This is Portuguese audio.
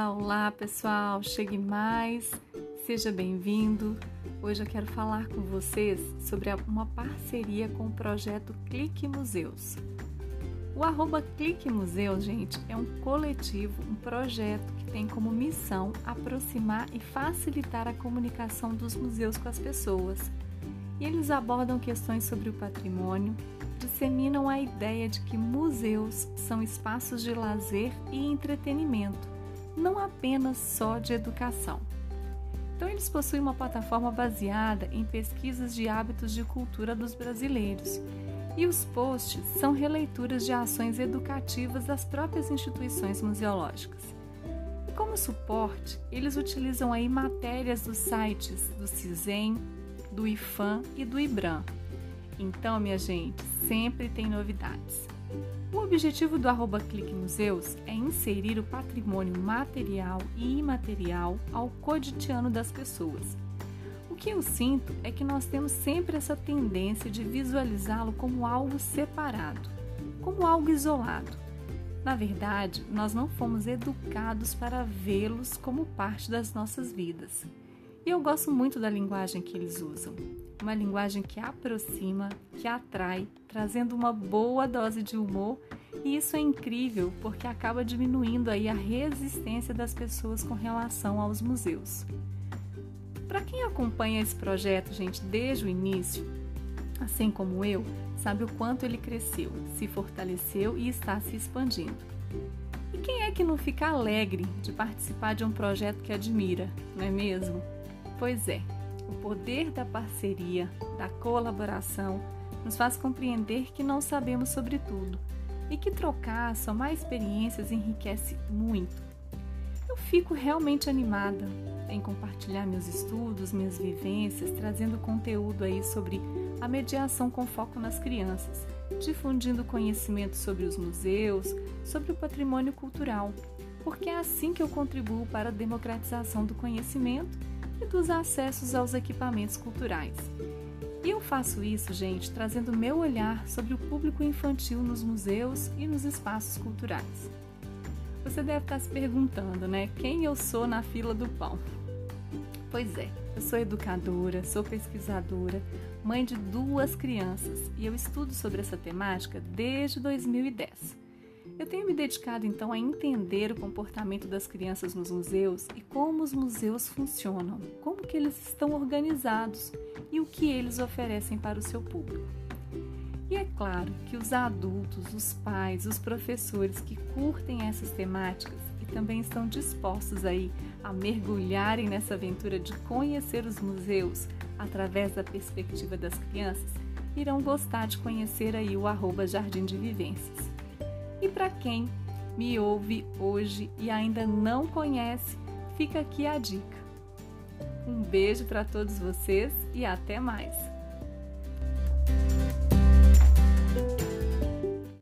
Olá, olá pessoal, chegue mais, seja bem-vindo. Hoje eu quero falar com vocês sobre uma parceria com o projeto Clique Museus. O arroba Clique Museus, gente, é um coletivo, um projeto que tem como missão aproximar e facilitar a comunicação dos museus com as pessoas. E eles abordam questões sobre o patrimônio, disseminam a ideia de que museus são espaços de lazer e entretenimento não apenas só de educação. Então, eles possuem uma plataforma baseada em pesquisas de hábitos de cultura dos brasileiros. E os posts são releituras de ações educativas das próprias instituições museológicas. E como suporte, eles utilizam aí matérias dos sites do CISEM, do IFAM e do IBRAM. Então, minha gente, sempre tem novidades. O objetivo do arroba Clique Museus é inserir o patrimônio material e imaterial ao cotidiano das pessoas. O que eu sinto é que nós temos sempre essa tendência de visualizá-lo como algo separado, como algo isolado. Na verdade, nós não fomos educados para vê-los como parte das nossas vidas. E eu gosto muito da linguagem que eles usam uma linguagem que aproxima, que atrai, trazendo uma boa dose de humor, e isso é incrível porque acaba diminuindo aí a resistência das pessoas com relação aos museus. Para quem acompanha esse projeto, gente, desde o início, assim como eu, sabe o quanto ele cresceu, se fortaleceu e está se expandindo. E quem é que não fica alegre de participar de um projeto que admira, não é mesmo? Pois é, o poder da parceria, da colaboração, nos faz compreender que não sabemos sobre tudo e que trocar, somar experiências enriquece muito. Eu fico realmente animada em compartilhar meus estudos, minhas vivências, trazendo conteúdo aí sobre a mediação com foco nas crianças, difundindo conhecimento sobre os museus, sobre o patrimônio cultural, porque é assim que eu contribuo para a democratização do conhecimento e dos acessos aos equipamentos culturais. E eu faço isso, gente, trazendo meu olhar sobre o público infantil nos museus e nos espaços culturais. Você deve estar se perguntando, né? Quem eu sou na fila do pão? Pois é, eu sou educadora, sou pesquisadora, mãe de duas crianças e eu estudo sobre essa temática desde 2010. Eu tenho me dedicado então a entender o comportamento das crianças nos museus e como os museus funcionam, como que eles estão organizados e o que eles oferecem para o seu público. E é claro que os adultos, os pais, os professores que curtem essas temáticas e também estão dispostos aí a mergulharem nessa aventura de conhecer os museus através da perspectiva das crianças, irão gostar de conhecer aí o arroba Jardim de Vivências. E para quem me ouve hoje e ainda não conhece, fica aqui a dica. Um beijo para todos vocês e até mais!